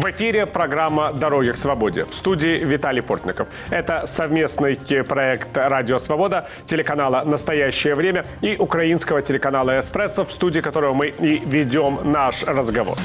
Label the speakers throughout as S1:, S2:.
S1: В эфире программа «Дороги к свободе». В студии Виталий Портников. Это совместный проект «Радио Свобода», телеканала «Настоящее время» и украинского телеканала «Эспрессо», в студии которого мы и ведем наш разговор.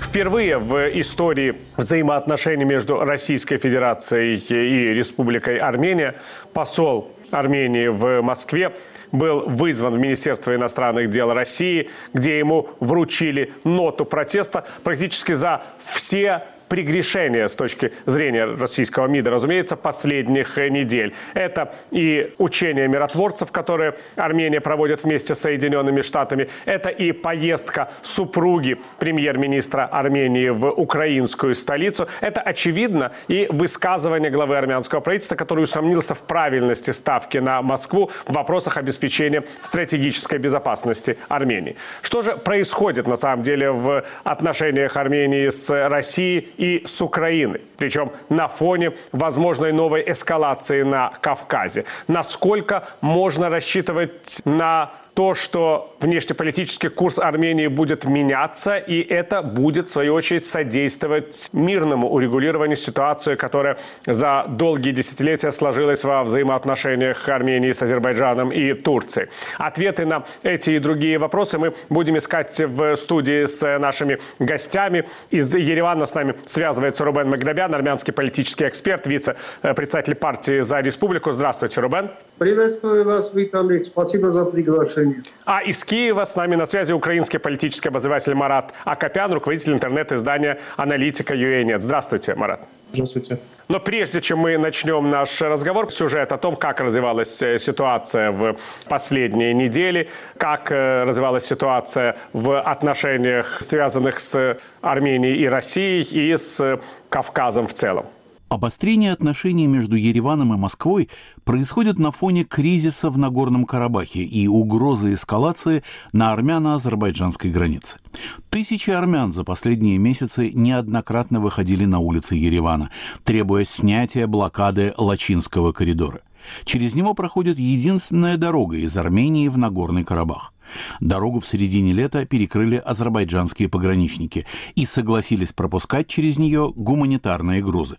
S1: Впервые в истории взаимоотношений между Российской Федерацией и Республикой Армения посол Армении в Москве был вызван в Министерство иностранных дел России, где ему вручили ноту протеста практически за все прегрешения с точки зрения российского МИДа, разумеется, последних недель. Это и учения миротворцев, которые Армения проводит вместе с Соединенными Штатами. Это и поездка супруги премьер-министра Армении в украинскую столицу. Это, очевидно, и высказывание главы армянского правительства, который усомнился в правильности ставки на Москву в вопросах обеспечения стратегической безопасности Армении. Что же происходит на самом деле в отношениях Армении с Россией и с Украиной. Причем на фоне возможной новой эскалации на Кавказе. Насколько можно рассчитывать на то, что внешнеполитический курс Армении будет меняться, и это будет, в свою очередь, содействовать мирному урегулированию ситуации, которая за долгие десятилетия сложилась во взаимоотношениях Армении с Азербайджаном и Турцией. Ответы на эти и другие вопросы мы будем искать в студии с нашими гостями. Из Еревана с нами связывается Рубен Маграбян, армянский политический эксперт, вице-председатель партии «За республику». Здравствуйте, Рубен.
S2: Приветствую вас, Виталий. Спасибо за приглашение.
S1: А из Киева с нами на связи украинский политический обозреватель Марат Акопян, руководитель интернет-издания «Аналитика ЮЭНЕТ». Здравствуйте, Марат.
S3: Здравствуйте.
S1: Но прежде чем мы начнем наш разговор, сюжет о том, как развивалась э, ситуация в последние недели, как э, развивалась ситуация в отношениях, связанных с Арменией и Россией, и с Кавказом в целом.
S4: Обострение отношений между Ереваном и Москвой происходит на фоне кризиса в Нагорном Карабахе и угрозы эскалации на армяно-азербайджанской границе. Тысячи армян за последние месяцы неоднократно выходили на улицы Еревана, требуя снятия блокады Лачинского коридора. Через него проходит единственная дорога из Армении в Нагорный Карабах. Дорогу в середине лета перекрыли азербайджанские пограничники и согласились пропускать через нее гуманитарные грузы.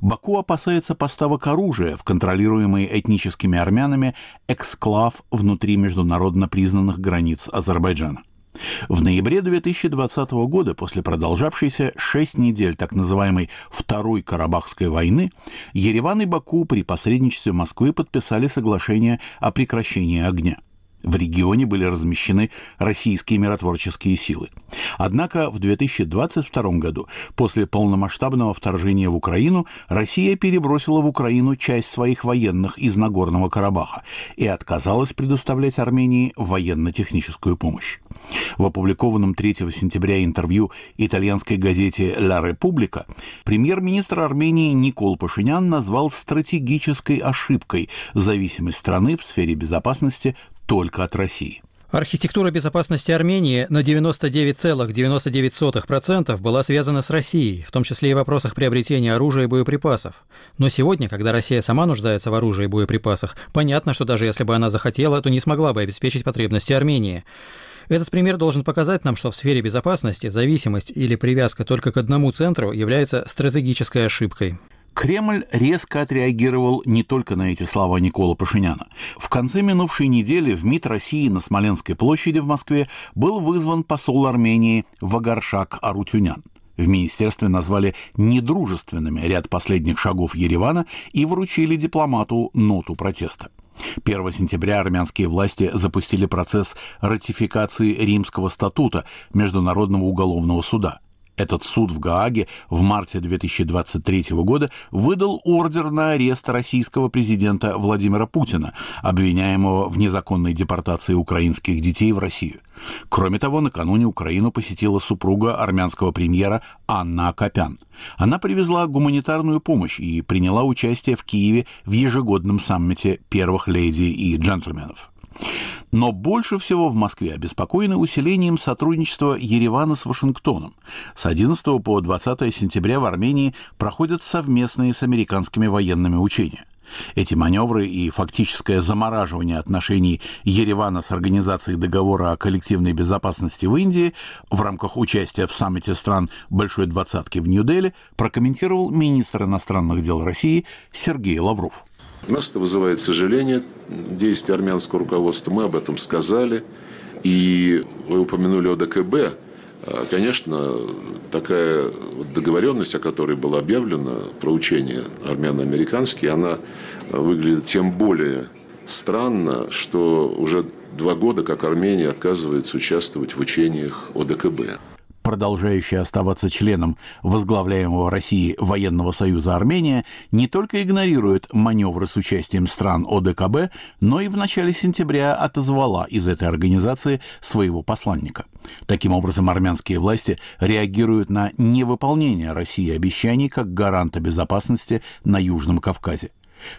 S4: Баку опасается поставок оружия в контролируемый этническими армянами эксклав внутри международно признанных границ Азербайджана. В ноябре 2020 года, после продолжавшейся шесть недель так называемой Второй Карабахской войны, Ереван и Баку при посредничестве Москвы подписали соглашение о прекращении огня. В регионе были размещены российские миротворческие силы. Однако в 2022 году, после полномасштабного вторжения в Украину, Россия перебросила в Украину часть своих военных из Нагорного Карабаха и отказалась предоставлять Армении военно-техническую помощь. В опубликованном 3 сентября интервью итальянской газете «Ла Република» премьер-министр Армении Никол Пашинян назвал стратегической ошибкой зависимость страны в сфере безопасности только от России.
S5: Архитектура безопасности Армении на 99,99% была связана с Россией, в том числе и в вопросах приобретения оружия и боеприпасов. Но сегодня, когда Россия сама нуждается в оружии и боеприпасах, понятно, что даже если бы она захотела, то не смогла бы обеспечить потребности Армении. Этот пример должен показать нам, что в сфере безопасности зависимость или привязка только к одному центру является стратегической ошибкой.
S4: Кремль резко отреагировал не только на эти слова Никола Пашиняна. В конце минувшей недели в МИД России на Смоленской площади в Москве был вызван посол Армении Вагаршак Арутюнян. В министерстве назвали недружественными ряд последних шагов Еревана и вручили дипломату ноту протеста. 1 сентября армянские власти запустили процесс ратификации Римского статута Международного уголовного суда. Этот суд в Гааге в марте 2023 года выдал ордер на арест российского президента Владимира Путина, обвиняемого в незаконной депортации украинских детей в Россию. Кроме того, накануне Украину посетила супруга армянского премьера Анна Акопян. Она привезла гуманитарную помощь и приняла участие в Киеве в ежегодном саммите первых леди и джентльменов. Но больше всего в Москве обеспокоены усилением сотрудничества Еревана с Вашингтоном. С 11 по 20 сентября в Армении проходят совместные с американскими военными учения. Эти маневры и фактическое замораживание отношений Еревана с Организацией договора о коллективной безопасности в Индии в рамках участия в саммите стран Большой Двадцатки в Нью-Дели прокомментировал министр иностранных дел России Сергей Лавров.
S3: Нас это вызывает сожаление, действия армянского руководства. Мы об этом сказали. И вы упомянули ОДКБ. А, конечно, такая договоренность, о которой было объявлено, про учения армяно-американские, она выглядит тем более странно, что уже два года, как Армения отказывается участвовать в учениях ОДКБ
S4: продолжающая оставаться членом возглавляемого России Военного союза Армения, не только игнорирует маневры с участием стран ОДКБ, но и в начале сентября отозвала из этой организации своего посланника. Таким образом, армянские власти реагируют на невыполнение России обещаний как гаранта безопасности на Южном Кавказе.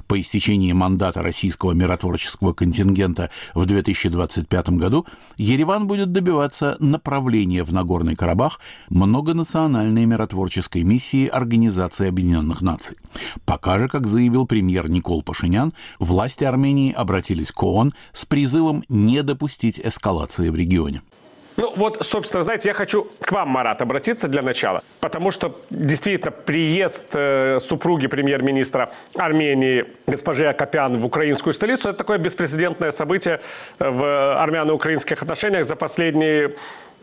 S4: По истечении мандата российского миротворческого контингента в 2025 году Ереван будет добиваться направления в Нагорный Карабах многонациональной миротворческой миссии Организации Объединенных Наций. Пока же, как заявил премьер Никол Пашинян, власти Армении обратились к ООН с призывом не допустить эскалации в регионе.
S1: Ну вот, собственно, знаете, я хочу к вам, Марат, обратиться для начала, потому что действительно приезд э, супруги премьер-министра Армении госпожи Акопян в украинскую столицу – это такое беспрецедентное событие в армяно-украинских отношениях за последние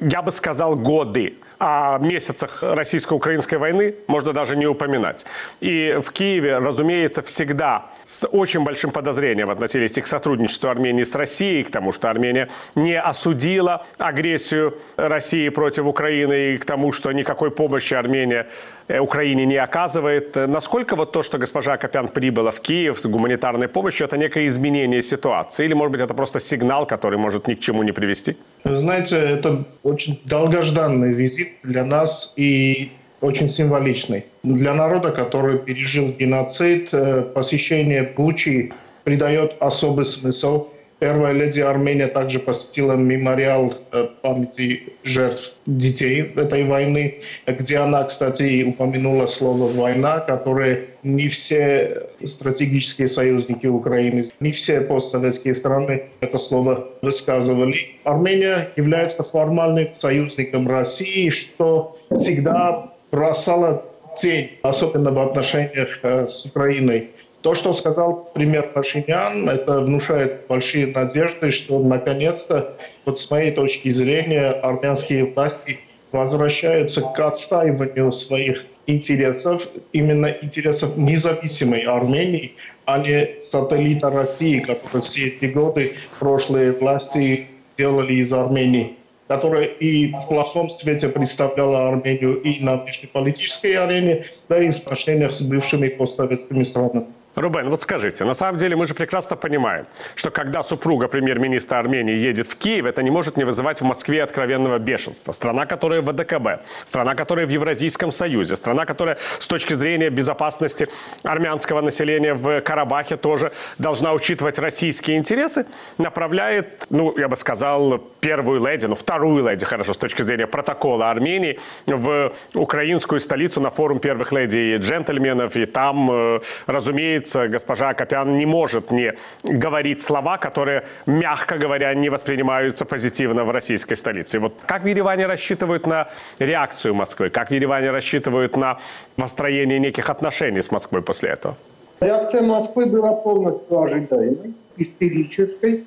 S1: я бы сказал, годы. О месяцах российско-украинской войны можно даже не упоминать. И в Киеве, разумеется, всегда с очень большим подозрением относились и к сотрудничеству Армении с Россией, к тому, что Армения не осудила агрессию России против Украины, и к тому, что никакой помощи Армения Украине не оказывает. Насколько вот то, что госпожа Копян прибыла в Киев с гуманитарной помощью, это некое изменение ситуации? Или, может быть, это просто сигнал, который может ни к чему не привести?
S6: знаете, это очень долгожданный визит для нас и очень символичный. Для народа, который пережил геноцид, э, посещение Бучи придает особый смысл – Первая леди Армения также посетила мемориал э, памяти жертв детей этой войны, где она, кстати, упомянула слово «война», которое не все стратегические союзники Украины, не все постсоветские страны это слово высказывали. Армения является формальным союзником России, что всегда бросало тень, особенно в отношениях э, с Украиной. То, что сказал премьер Пашинян, это внушает большие надежды, что наконец-то, вот с моей точки зрения, армянские власти возвращаются к отстаиванию своих интересов, именно интересов независимой Армении, а не сателлита России, который все эти годы прошлые власти делали из Армении которая и в плохом свете представляла Армению и на внешнеполитической арене, да и в отношениях с бывшими постсоветскими странами.
S1: Рубен, вот скажите, на самом деле мы же прекрасно понимаем, что когда супруга премьер-министра Армении едет в Киев, это не может не вызывать в Москве откровенного бешенства. Страна, которая в АДКБ, страна, которая в Евразийском Союзе, страна, которая с точки зрения безопасности армянского населения в Карабахе тоже должна учитывать российские интересы, направляет, ну, я бы сказал, первую леди, ну, вторую леди, хорошо, с точки зрения протокола Армении, в украинскую столицу на форум первых леди и джентльменов, и там, э, разумеется, разумеется, госпожа Копян не может не говорить слова, которые, мягко говоря, не воспринимаются позитивно в российской столице. Вот как в Ереване рассчитывают на реакцию Москвы? Как в Ереване рассчитывают на построение неких отношений с Москвой после этого?
S2: Реакция Москвы была полностью ожидаемой, истерической.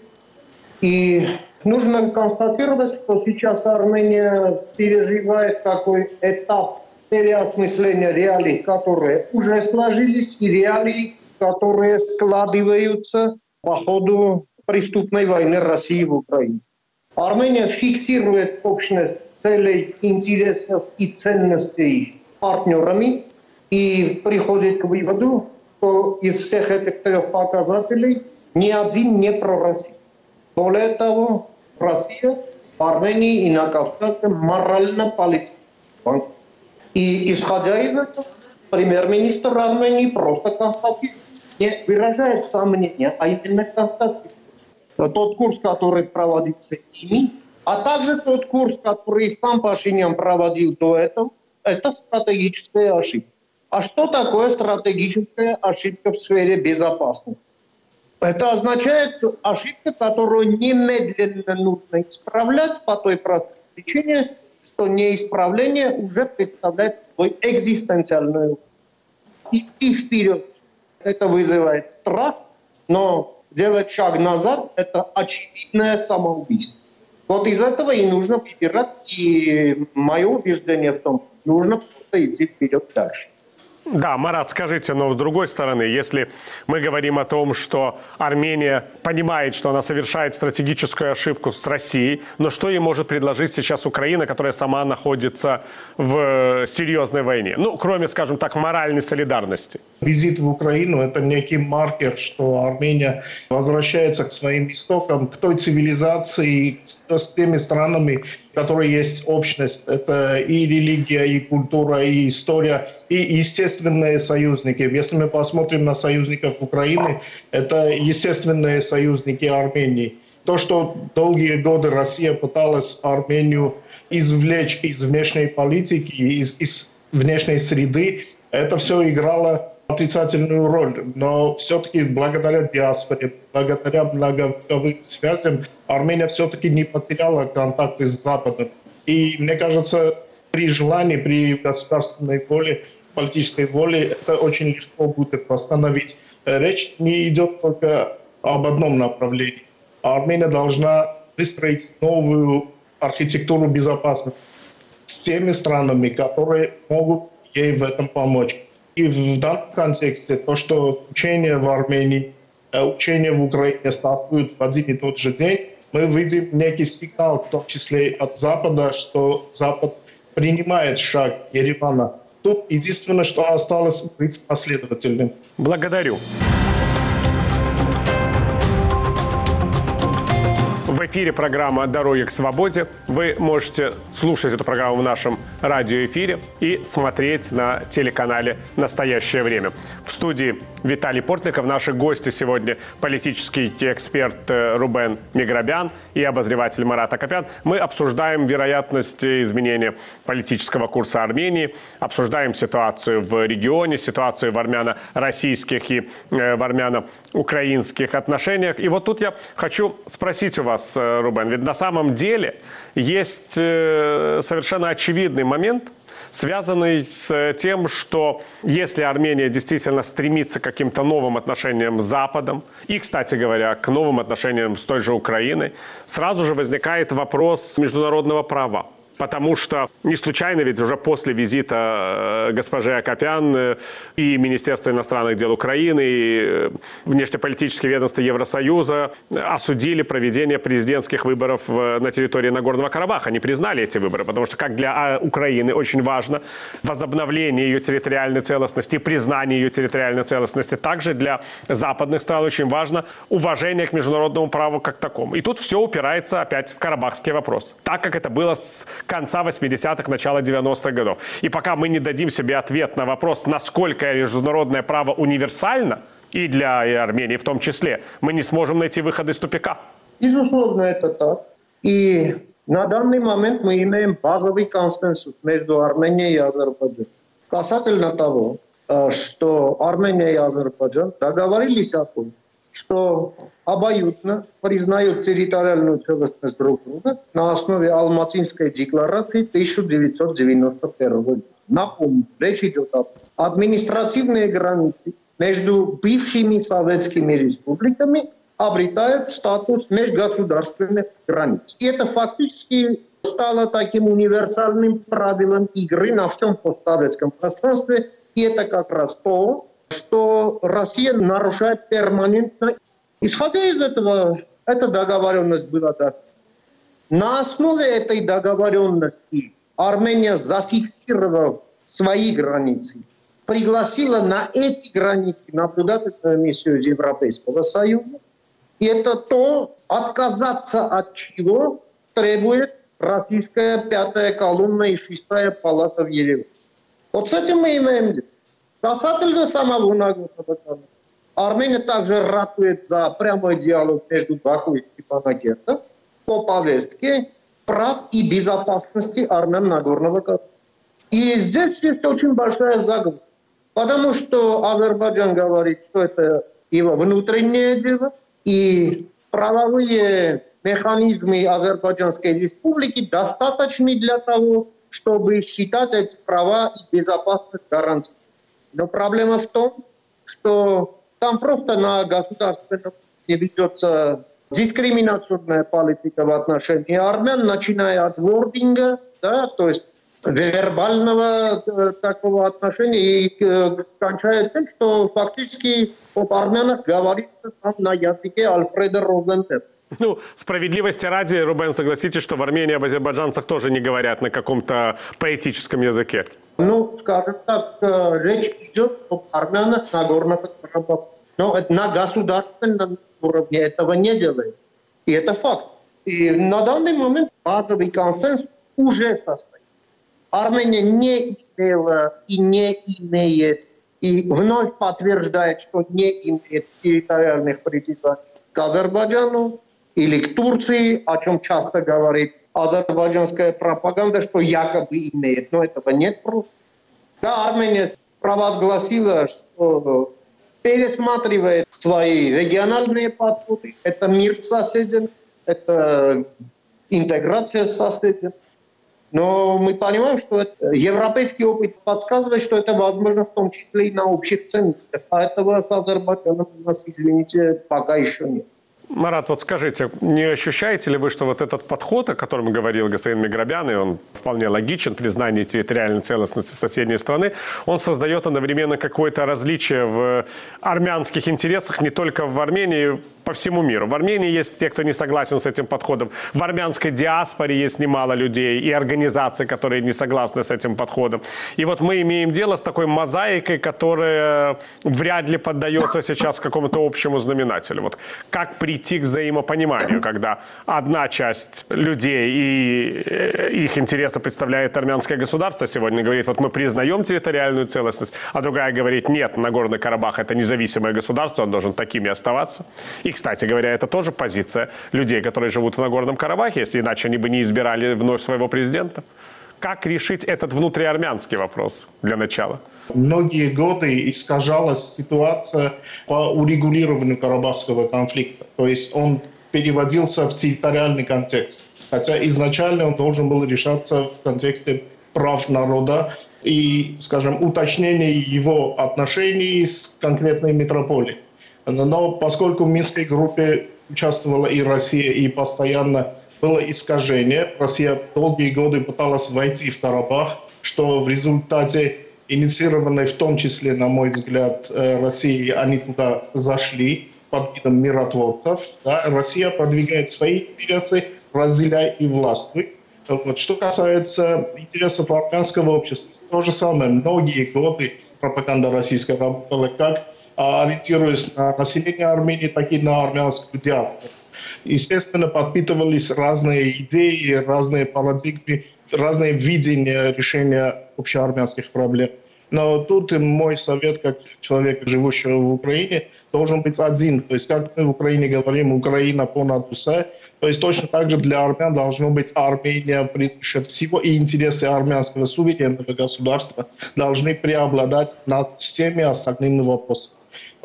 S2: И нужно констатировать, что сейчас Армения переживает такой этап переосмысления реалий, которые уже сложились, и реалий, которые складываются по ходу преступной войны России в Украине. Армения фиксирует общность целей, интересов и ценностей партнерами и приходит к выводу, что из всех этих трех показателей ни один не про Россию. Более того, Россия в Армении и на Кавказе морально-политически. И исходя из этого, премьер-министр Армении просто констатирует не выражает сомнения, а именно констатирует, тот курс, который проводится ими, а также тот курс, который сам Пашинян проводил до этого, это стратегическая ошибка. А что такое стратегическая ошибка в сфере безопасности? Это означает ошибка, которую немедленно нужно исправлять по той простой причине, что неисправление уже представляет свой экзистенциальную. Идти вперед это вызывает страх, но делать шаг назад – это очевидное самоубийство. Вот из этого и нужно выбирать, и мое убеждение в том, что нужно просто идти вперед дальше.
S1: Да, Марат, скажите, но с другой стороны, если мы говорим о том, что Армения понимает, что она совершает стратегическую ошибку с Россией, но что ей может предложить сейчас Украина, которая сама находится в серьезной войне? Ну, кроме, скажем так, моральной солидарности.
S6: Визит в Украину – это некий маркер, что Армения возвращается к своим истокам, к той цивилизации, с теми странами, которые есть общность. Это и религия, и культура, и история, и естественные союзники. Если мы посмотрим на союзников Украины, это естественные союзники Армении. То, что долгие годы Россия пыталась Армению извлечь из внешней политики, из, из внешней среды, это все играло отрицательную роль. Но все-таки благодаря диаспоре, благодаря многовековым связям Армения все-таки не потеряла контакты с Западом. И мне кажется, при желании, при государственной воле, политической воле, это очень легко будет восстановить. Речь не идет только об одном направлении. Армения должна выстроить новую архитектуру безопасности с теми странами, которые могут ей в этом помочь. И в данном контексте то, что учение в Армении, э, учение в Украине стартуют в один и тот же день, мы видим некий сигнал, в том числе от Запада, что Запад принимает шаг Еревана. Тут единственное, что осталось быть последовательным.
S1: Благодарю. В эфире программа «Дороги к свободе». Вы можете слушать эту программу в нашем радиоэфире и смотреть на телеканале «Настоящее время». В студии Виталий Портников. Наши гости сегодня – политический эксперт э, Рубен Миграбян и обозреватель Марат Акопян. Мы обсуждаем вероятность изменения политического курса Армении, обсуждаем ситуацию в регионе, ситуацию в армяно-российских и э, в армяно-украинских отношениях. И вот тут я хочу спросить у вас, Э, Рубен. Ведь на самом деле есть э, совершенно очевидный момент, связанный с тем, что если Армения действительно стремится к каким-то новым отношениям с Западом, и, кстати говоря, к новым отношениям с той же Украиной, сразу же возникает вопрос международного права. Потому что не случайно ведь уже после визита э, госпожи Акопян э, и Министерство иностранных дел Украины, и э, внешнеполитические ведомства Евросоюза осудили проведение президентских выборов на территории Нагорного Карабаха. Они признали эти выборы, потому что как для а, Украины очень важно возобновление ее территориальной целостности, признание ее территориальной целостности, также для западных стран очень важно уважение к международному праву как такому. И тут все упирается опять в карабахский вопрос. Так как это было с конца 80-х, начала 90-х годов. И пока мы не дадим себе ответ на вопрос, насколько международное право универсально, и для Армении в том числе, мы не сможем найти выход из тупика.
S2: Безусловно, это так. И на данный момент мы имеем базовый консенсус между Арменией и Азербайджаном. Касательно того, э, что Армения и Азербайджан договорились о том, что обоюдно признают территориальную целостность друг друга на основе Алматинской декларации 1991 года. Напомню, речь идет об административные границы между бывшими советскими республиками обретают статус межгосударственных границ. И это фактически стало таким универсальным правилом игры на всем постсоветском пространстве. И это как раз то, что Россия нарушает перманентно. Исходя из этого, эта договоренность была достигнута. На основе этой договоренности Армения зафиксировала свои границы, пригласила на эти границы наблюдательную миссию Европейского Союза. И это то, отказаться от чего требует российская пятая колонна и шестая палата в Ереване. Вот с этим мы имеем дело. Самого Нагорного Карабаха. Армения также ратует за прямой диалог между Баку и Степанакертом по повестке прав и безопасности армян Нагорного. И здесь есть очень большая загвоздка. Потому что Азербайджан говорит, что это его внутреннее дело, и правовые механизмы Азербайджанской республики достаточны для того, чтобы считать эти права и безопасность гарантией. Но проблема в том, что там просто на государственном не ведется дискриминационная политика в отношении армян, начиная от вординга, да, то есть вербального э, такого отношения и э, кончая тем, что фактически об армянах говорится там на языке Альфреда Розентета.
S1: Ну, справедливости ради, Рубен, согласитесь, что в Армении об азербайджанцах тоже не говорят на каком-то поэтическом языке.
S2: Ну, скажем так, э, речь идет об армянах Нагорного Карабаха. Но на государственном уровне этого не делают. И это факт. И на данный момент базовый консенсус уже состоит. Армения не имела и не имеет, и вновь подтверждает, что не имеет территориальных притязаний к Азербайджану или к Турции, о чем часто говорит азербайджанская пропаганда, что якобы имеет. Но этого нет просто. Да, Армения провозгласила, что пересматривает свои региональные подходы. Это мир с соседями, это интеграция с соседями. Но мы понимаем, что европейский опыт подсказывает, что это возможно в том числе и на общих ценностях. А этого с Азербайджаном у нас, извините, пока еще нет.
S1: Марат, вот скажите, не ощущаете ли вы, что вот этот подход, о котором говорил господин Миграбян, и он вполне логичен, признание территориальной целостности соседней страны, он создает одновременно какое-то различие в армянских интересах не только в Армении, по всему миру. В Армении есть те, кто не согласен с этим подходом. В армянской диаспоре есть немало людей и организаций, которые не согласны с этим подходом. И вот мы имеем дело с такой мозаикой, которая вряд ли поддается сейчас какому-то общему знаменателю. Вот как прийти к взаимопониманию, когда одна часть людей и э, их интересы представляет армянское государство сегодня, говорит, вот мы признаем территориальную целостность, а другая говорит, нет, Нагорный Карабах это независимое государство, он должен такими оставаться. И кстати говоря, это тоже позиция людей, которые живут в Нагорном Карабахе, если иначе они бы не избирали вновь своего президента. Как решить этот внутриармянский вопрос для начала?
S6: Многие годы искажалась ситуация по урегулированию карабахского конфликта. То есть он переводился в территориальный контекст. Хотя изначально он должен был решаться в контексте прав народа и, скажем, уточнения его отношений с конкретной метрополией. Но поскольку в Минской группе участвовала и Россия, и постоянно было искажение, Россия долгие годы пыталась войти в Карабах, что в результате инициированной в том числе, на мой взгляд, э, России, они туда зашли под видом миротворцев. Да? Россия продвигает свои интересы, разделяй и властвуй. Вот. Что касается интересов армянского общества, то же самое. Многие годы пропаганда российская работала как ориентируясь на население Армении, так и на армянскую диаспору. Естественно, подпитывались разные идеи, разные парадигмы, разные видения решения общеармянских проблем. Но тут мой совет, как человека, живущего в Украине, должен быть один. То есть, как мы в Украине говорим, Украина понад усе, то есть точно так же для армян должно быть Армения превыше всего, и интересы армянского суверенного государства должны преобладать над всеми остальными вопросами.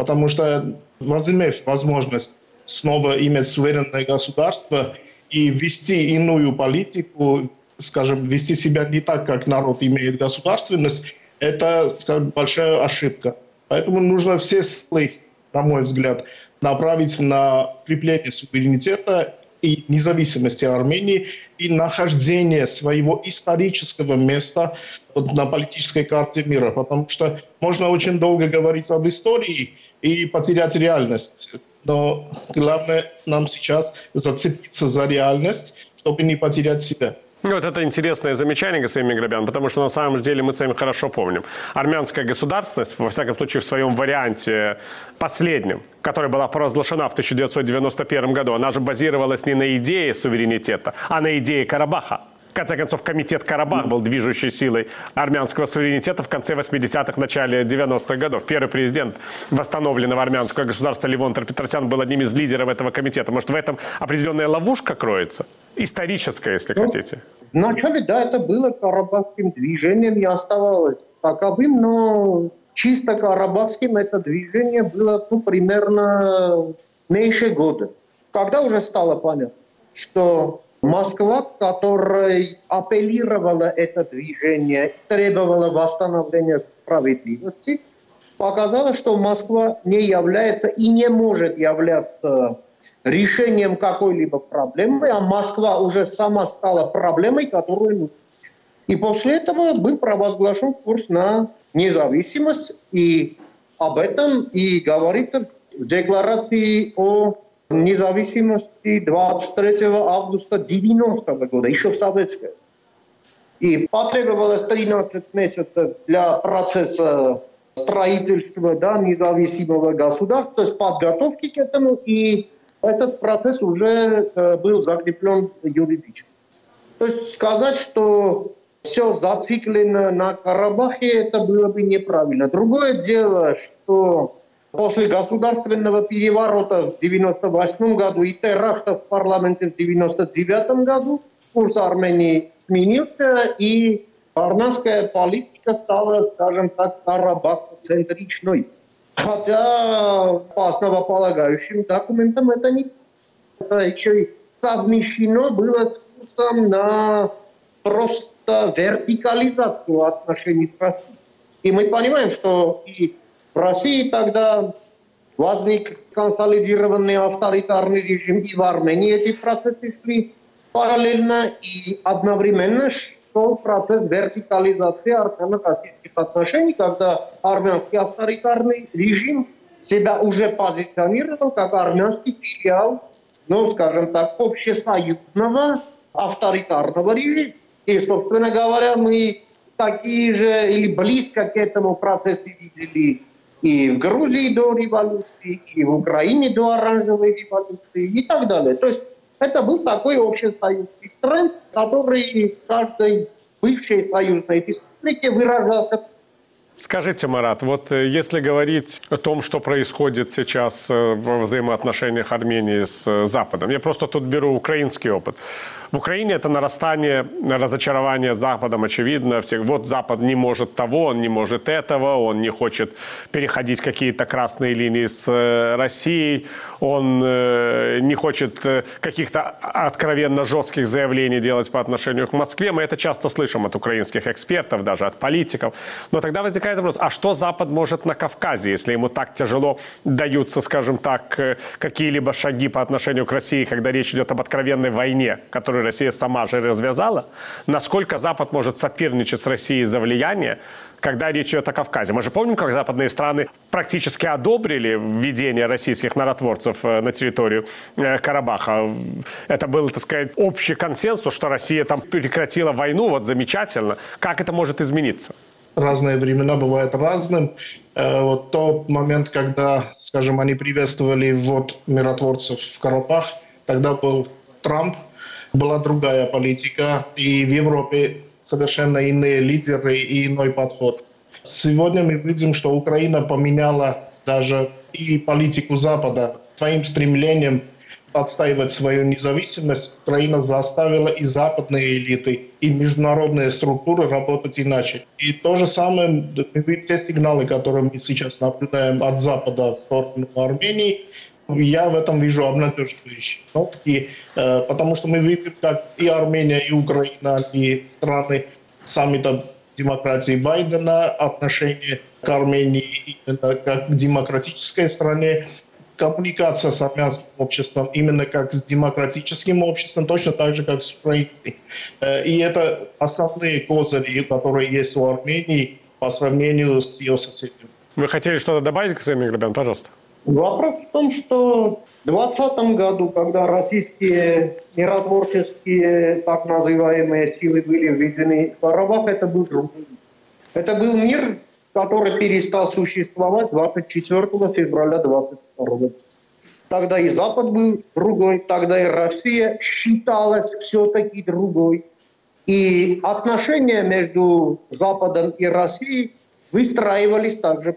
S6: Потому что, возымев возможность снова иметь суверенное государство и вести иную политику, скажем, вести себя не так, как народ имеет государственность, это, скажем, большая ошибка. Поэтому нужно все силы, на мой взгляд, направить на укрепление суверенитета и независимости Армении и нахождение своего исторического места на политической карте мира. Потому что можно очень долго говорить об истории и потерять реальность. Но главное нам сейчас зацепиться за реальность, чтобы не потерять себя.
S1: Ну, вот это интересное замечание, господин Миграбян, потому что на самом деле мы с вами хорошо помним. Армянская государственность, во всяком случае в своем варианте последнем, которая была провозглашена в 1991 году, она же базировалась не на идее суверенитета, а на идее Карабаха. Конце концов, комитет Карабах был движущей силой армянского суверенитета в конце 80-х, начале 90-х годов. Первый президент восстановленного армянского государства Левон Петросян был одним из лидеров этого комитета. Может, в этом определенная ловушка кроется? Историческая, если ну, хотите.
S2: Вначале, да, это было карабахским движением и оставалось таковым, но чисто карабахским это движение было ну, примерно меньше года. Когда уже стало понятно, что Москва, которая апеллировала это движение, требовала восстановления справедливости, показала, что Москва не является и не может являться решением какой-либо проблемы, а Москва уже сама стала проблемой, которую. И после этого был провозглашен курс на независимость, и об этом и говорится в декларации о независимости 23 августа 90 года, еще в Советском. И потребовалось 13 месяцев для процесса строительства да, независимого государства, то есть подготовки к этому, и этот процесс уже э, был закреплен юридически. То есть сказать, что все зациклено на Карабахе, это было бы неправильно. Другое дело, что после государственного переворота в 1998 году и теракта в парламенте в 1999 году курс Армении сменился, и армянская политика стала, скажем так, карабахоцентричной. Хотя по основополагающим документам это не это еще и совмещено было с курсом на просто вертикализацию отношений с Россией. И мы понимаем, что и в России тогда возник консолидированный авторитарный режим, и в Армении эти процессы шли параллельно, и одновременно шел процесс вертикализации армяно-российских отношений, когда армянский авторитарный режим себя уже позиционировал как армянский филиал, ну, скажем так, общесоюзного авторитарного режима. И, собственно говоря, мы такие же или близко к этому процессу видели и в Грузии до революции, и в Украине до оранжевой революции и так далее. То есть это был такой общесоюзный тренд, который в каждой бывшей союзной республике выражался
S1: Скажите, Марат, вот э, если говорить о том, что происходит сейчас э, во взаимоотношениях Армении с э, Западом, я просто тут беру украинский опыт. В Украине это нарастание разочарования Западом, очевидно. Всех, вот Запад не может того, он не может этого, он не хочет переходить какие-то красные линии с Россией, он не хочет каких-то откровенно жестких заявлений делать по отношению к Москве. Мы это часто слышим от украинских экспертов, даже от политиков. Но тогда возникает вопрос, а что Запад может на Кавказе, если ему так тяжело даются, скажем так, э, какие-либо шаги по отношению к России, когда речь идет об откровенной войне, которую Россия сама же развязала? Насколько Запад может соперничать с Россией за влияние, когда речь идет о Кавказе. Мы же помним, как западные страны практически одобрили введение российских миротворцев э, на территорию э, Карабаха. Это был, так сказать, общий консенсус, что Россия там прекратила войну, вот замечательно. Как это может измениться?
S6: разные времена бывают разным. Э, вот тот момент, когда, скажем, они приветствовали ввод миротворцев в Карабах, тогда был Трамп, была другая политика, и в Европе совершенно иные лидеры и иной подход. Сегодня мы видим, что Украина поменяла даже и политику Запада своим стремлением отстаивать свою независимость, Украина заставила и западные элиты, и международные структуры работать иначе. И то же самое, те сигналы, которые мы сейчас наблюдаем от Запада в сторону Армении, я в этом вижу обнадеживающие нотки, э, потому что мы видим, как и Армения, и Украина, и страны саммита демократии Байдена, отношение к Армении именно как к демократической стране, коммуникация с армянским обществом именно как с демократическим обществом, точно так же, как с украинским. Э, и это основные козыри, которые есть у Армении по сравнению с ее соседями.
S1: Вы хотели что-то добавить к своим Грабян? Пожалуйста.
S2: Вопрос в том, что в 2020 году, когда российские миротворческие так называемые силы были введены в Карабах, это был другой. Это был мир, который перестал существовать 24 февраля 22 года. Тогда и Запад был другой, тогда и Россия считалась все-таки другой. И отношения между Западом и Россией выстраивались также.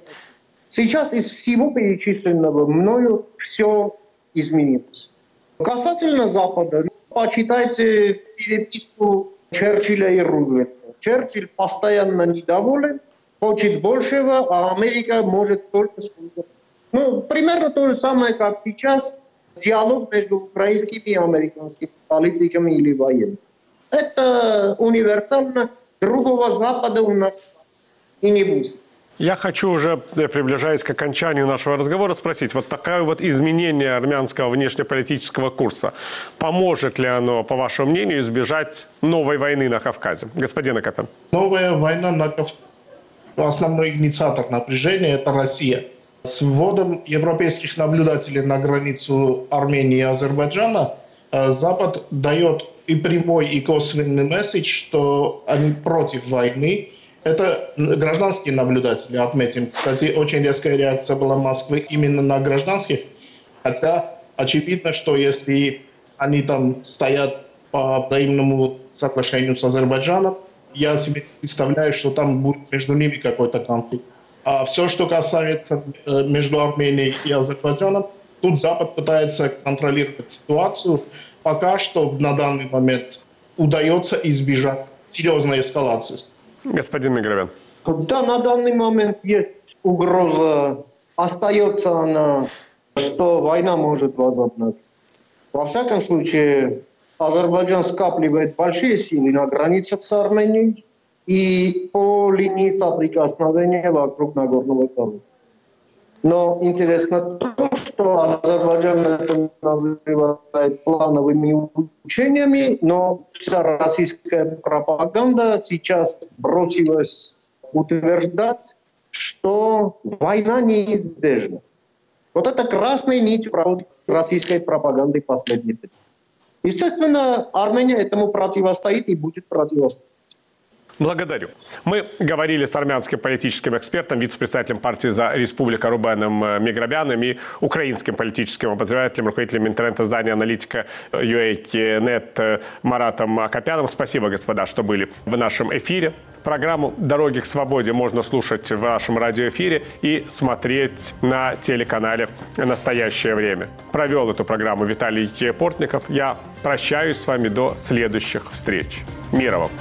S2: Сейчас из всего перечисленного мною все изменилось. Касательно Запада, почитайте переписку Черчилля и Рузвельта. Черчилль постоянно недоволен, хочет большего, а Америка может только сколько. Ну, примерно то же самое, как сейчас диалог между украинскими и американскими политиками или военными. Это универсально. Другого Запада у нас и не будет.
S1: Я хочу уже, э, приближаясь к окончанию нашего разговора, спросить, вот такое вот изменение армянского внешнеполитического курса, поможет ли оно, по вашему мнению, избежать новой войны на Кавказе? Господин Акопян.
S6: Новая война на Кавказе. Основной инициатор напряжения – это Россия. С вводом европейских наблюдателей на границу Армении и Азербайджана э, Запад дает и прямой, и косвенный месседж, что они против войны. Это гражданские наблюдатели, отметим. Кстати, очень резкая реакция была Москвы именно на гражданских. Хотя очевидно, что если они там стоят по взаимному соглашению с Азербайджаном, я себе представляю, что там будет между ними какой-то конфликт. А все, что касается э, между Арменией и Азербайджаном, тут Запад пытается контролировать ситуацию. Пока что на данный момент удается избежать серьезной эскалации.
S1: Господин Мигровян.
S2: Да, на данный момент есть угроза, остается она, что война может возобновиться. Во всяком случае, Азербайджан скапливает большие силы на границах с Арменией, и по линии соприкосновения вокруг Нагорного Карабаха. Но интересно то, что Азербайджан это называет плановыми учениями, но вся российская пропаганда сейчас бросилась утверждать, что война неизбежна. Вот это красная нить российской пропаганды последних лет. Естественно, Армения этому противостоит и будет противостоять.
S1: Благодарю. Мы говорили с армянским политическим экспертом, вице-председателем партии «За республика» Рубеном э, Миграбяном и украинским политическим обозревателем, руководителем интернет-издания «Аналитика UA.net» э, Маратом Акопяном. Спасибо, господа, что были в нашем эфире. Программу «Дороги к свободе» можно слушать в нашем радиоэфире и смотреть на телеканале «Настоящее время». Провел эту программу Виталий Портников. Я прощаюсь с вами до следующих встреч. Мира вам!